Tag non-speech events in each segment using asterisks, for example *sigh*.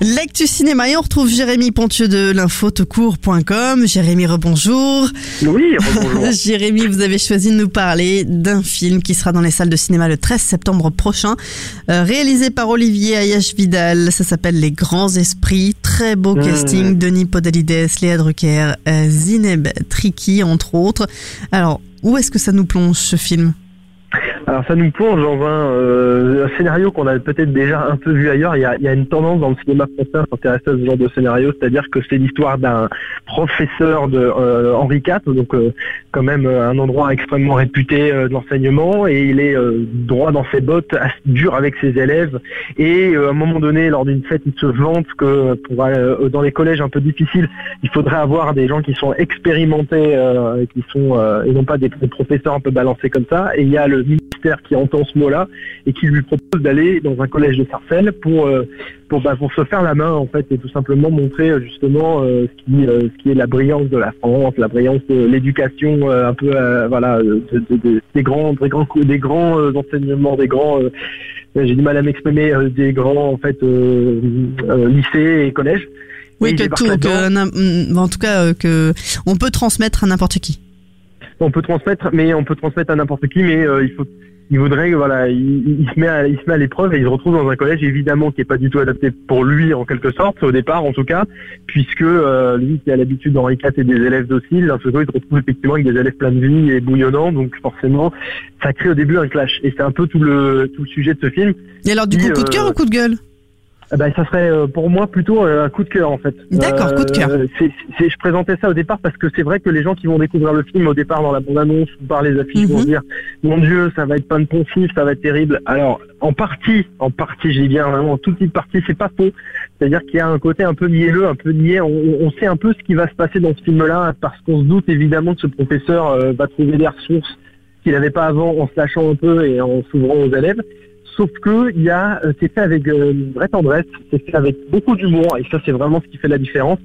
L'actu cinéma et on retrouve Jérémy Pontieux de l'infotocourt.com. Jérémy, rebonjour. Oui, rebonjour. *laughs* Jérémy, vous avez choisi de nous parler d'un film qui sera dans les salles de cinéma le 13 septembre prochain, euh, réalisé par Olivier Ayash Vidal. Ça s'appelle Les Grands Esprits. Très beau Mmh. casting. Denis Podalides, Léa Drucker, euh, Zineb Triki, entre autres. Alors, où est-ce que ça nous plonge ce film? Alors ça nous plonge dans un, euh, un scénario qu'on a peut-être déjà un peu vu ailleurs. Il y a, il y a une tendance dans le cinéma français à s'intéresser à ce genre de scénario, c'est-à-dire que c'est l'histoire d'un professeur de euh, Henri IV, donc euh, quand même euh, un endroit extrêmement réputé euh, de l'enseignement, et il est euh, droit dans ses bottes, dur avec ses élèves, et à un moment donné, lors d'une fête, il se vante que pour euh, dans les collèges un peu difficiles, il faudrait avoir des gens qui sont expérimentés, qui sont et non pas des professeurs un peu balancés comme ça. Et il y a le qui entend ce mot-là et qui lui propose d'aller dans un collège de Sarcelles pour euh, pour bah, pour se faire la main en fait et tout simplement montrer euh, justement euh, ce qui euh, ce qui est la brillance de la France, la brillance de l'éducation euh, un peu voilà de- de- de- des grands des grands des grands enseignements, des grands j'ai du mal à m'exprimer des grands en fait lycées et collèges. Oui, Et que tout, que, mm, en tout cas, que on peut transmettre à n'importe qui. on peut transmettre, mais on peut transmettre à n'importe qui, mais euh, il faut, il voudrait, voilà, il, il se met, à, il se met à l'épreuve et il se retrouve dans un collège évidemment qui est pas du tout adapté pour lui en quelque sorte au départ en tout cas, puisque euh, lui qui a l'habitude d'Henri IV et des élèves dociles, d'un seul coup il se retrouve effectivement avec des élèves plein de vie et bouillonnants, donc forcément ça crée au début un clash et c'est un peu tout le tout le sujet de ce film. Et alors, du coup, coup de cœur euh, ou coup de gueule? Ben, ça serait euh, pour moi plutôt euh, un coup de cœur en fait. D'accord, coup de cœur. c'est- c'est- je présentais ça au départ parce que c'est vrai que les gens qui vont découvrir le film au départ dans la bande-annonce ou par les affiches vont Mhm. dire mon Dieu, ça va être plein de poncifs, ça va être terrible. Alors en partie, en partie, je dis bien vraiment en toute petite partie, c'est pas faux. C'est-à-dire qu'il y a un côté un peu mielleux, un peu niais. On, on sait un peu ce qui va se passer dans ce film-là parce qu'on se doute évidemment que ce professeur euh, va trouver des ressources qu'il n'avait pas avant en se lâchant un peu et en s'ouvrant aux élèves. Sauf que il a, euh, c'est fait avec euh, une vraie tendresse, c'est fait avec beaucoup d'humour, et ça c'est vraiment ce qui fait la différence.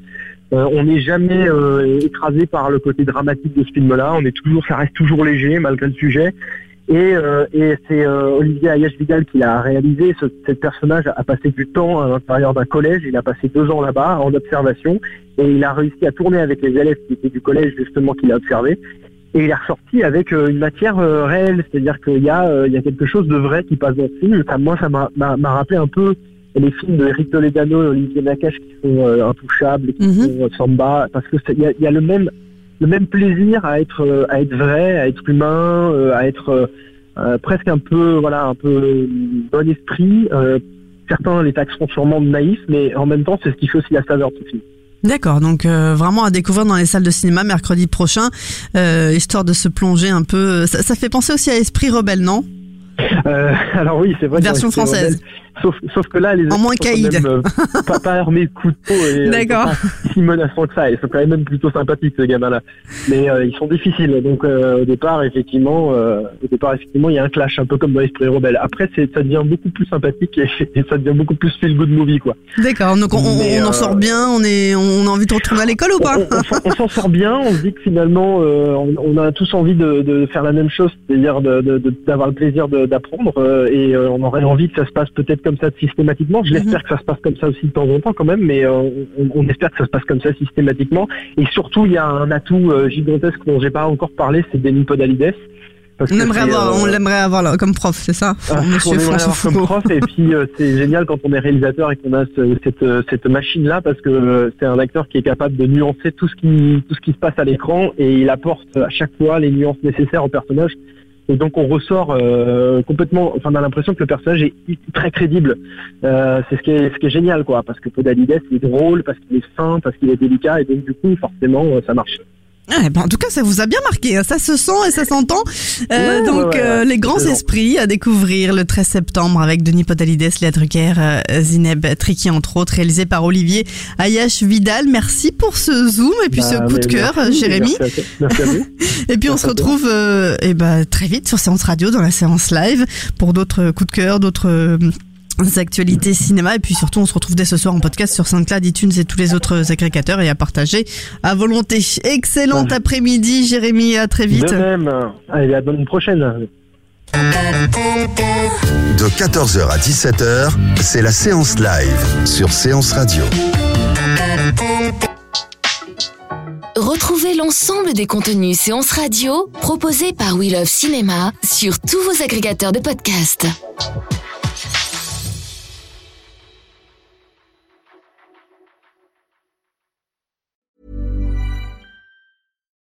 Euh, on n'est jamais écrasé par le côté dramatique de ce film-là. On est toujours, ça reste toujours léger malgré le sujet. Et, c'est Olivier Ayash qui l'a réalisé. Ce personnage a passé du temps à l'intérieur d'un collège. Il a passé deux ans là-bas en observation, et il a réussi à tourner avec les élèves qui étaient du collège justement qu'il a observé et il est ressorti avec euh, une matière euh, réelle, c'est-à-dire qu'il y a euh, il y a quelque chose de vrai qui passe dans le film. Moi, ça m'a- m'a m'a rappelé un peu les films de Eric Toledano et Olivier Nakache qui sont euh, intouchables, qui Mhm. sont euh, Samba, parce que c'est- il y a, il y a le même le même plaisir à être euh, à être vrai, à être humain, à être presque un peu voilà un peu bon esprit. Certains les taxeront sûrement de naïfs, mais en même temps, c'est ce qui fait aussi la saveur de ce film. D'accord, donc euh, vraiment à découvrir dans les salles de cinéma mercredi prochain, euh, histoire de se plonger un peu. Ça, ça fait penser aussi à Esprit Rebelle, non? Euh, *laughs* alors oui, c'est vrai. Version française. Rebelle, Sauf, sauf que là, les En moins caïd. quand même, euh, pas, pas armés de couteaux et euh, D'accord. pas si menaçants que ça. Ils sont quand même plutôt sympathiques ces gamins-là, mais euh, ils sont difficiles. Donc euh, au départ, effectivement, euh, au départ, effectivement, il y a un clash, un peu comme dans Esprit Rebelle. Après, c'est, ça devient beaucoup plus sympathique et, *laughs* et ça devient beaucoup plus feel good movie, quoi. D'accord, donc on, on- Mais, on en euh, sort bien, on, est, on a envie de retourner à l'école ou pas on, on s'en- on s'en sort bien. On se dit que finalement, euh, on, on a tous envie de, de faire la même chose, c'est-à-dire de- de- de- d'avoir le plaisir d'apprendre. euh, et euh, on aurait envie que ça se passe peut-être comme ça systématiquement. Je l'espère que ça se passe comme ça aussi de temps en temps quand même, mais euh, on, on espère que ça se passe comme ça systématiquement. Et surtout, il y a un atout euh, gigantesque dont j'ai pas encore parlé, c'est Denis Podalides. On aimerait avoir, euh, on l'aimerait avoir là, comme prof, c'est ça? Ah, Monsieur on aimerait François avoir comme prof et puis euh, c'est génial quand on est réalisateur et qu'on a ce- cette, euh, cette machine là parce que euh, c'est un acteur qui est capable de nuancer tout ce qui tout ce qui se passe à l'écran et il apporte à chaque fois les nuances nécessaires au personnage Et donc on ressort euh, complètement, enfin on a l'impression que le personnage est très crédible. Euh, c'est ce qui est ce qui est génial quoi, parce que Podalides il est drôle, parce qu'il est fin, parce qu'il est délicat, et donc du coup forcément euh, ça marche. Ah, ben, en tout cas, ça vous a bien marqué. hein. Ça se sent et ça s'entend. Euh, Ouais, donc, ouais, euh, les grands esprits à découvrir le 13 septembre avec Denis Podalides, Léa Drucker, euh, Zineb Triki, entre autres, réalisé par Olivier Ayash Vidal. Merci pour ce zoom et puis Bah, ce coup de cœur, merci, Jérémy. Merci à, toi. Merci à vous. *laughs* Et puis on se retrouve euh, eh ben, très vite sur Séance Radio dans la séance live pour d'autres coups de cœur, d'autres actualités cinéma et puis surtout on se retrouve dès ce soir en podcast sur SoundCloud, iTunes et tous les autres agrégateurs et à partager à volonté. Excellent Ouais. après-midi Jérémy, à très vite. De même. Allez, à une prochaine. De 14h à 17h, c'est la séance live sur Séance Radio. Retrouvez l'ensemble des contenus séances radio proposés par We Love Cinéma sur tous vos agrégateurs de podcasts.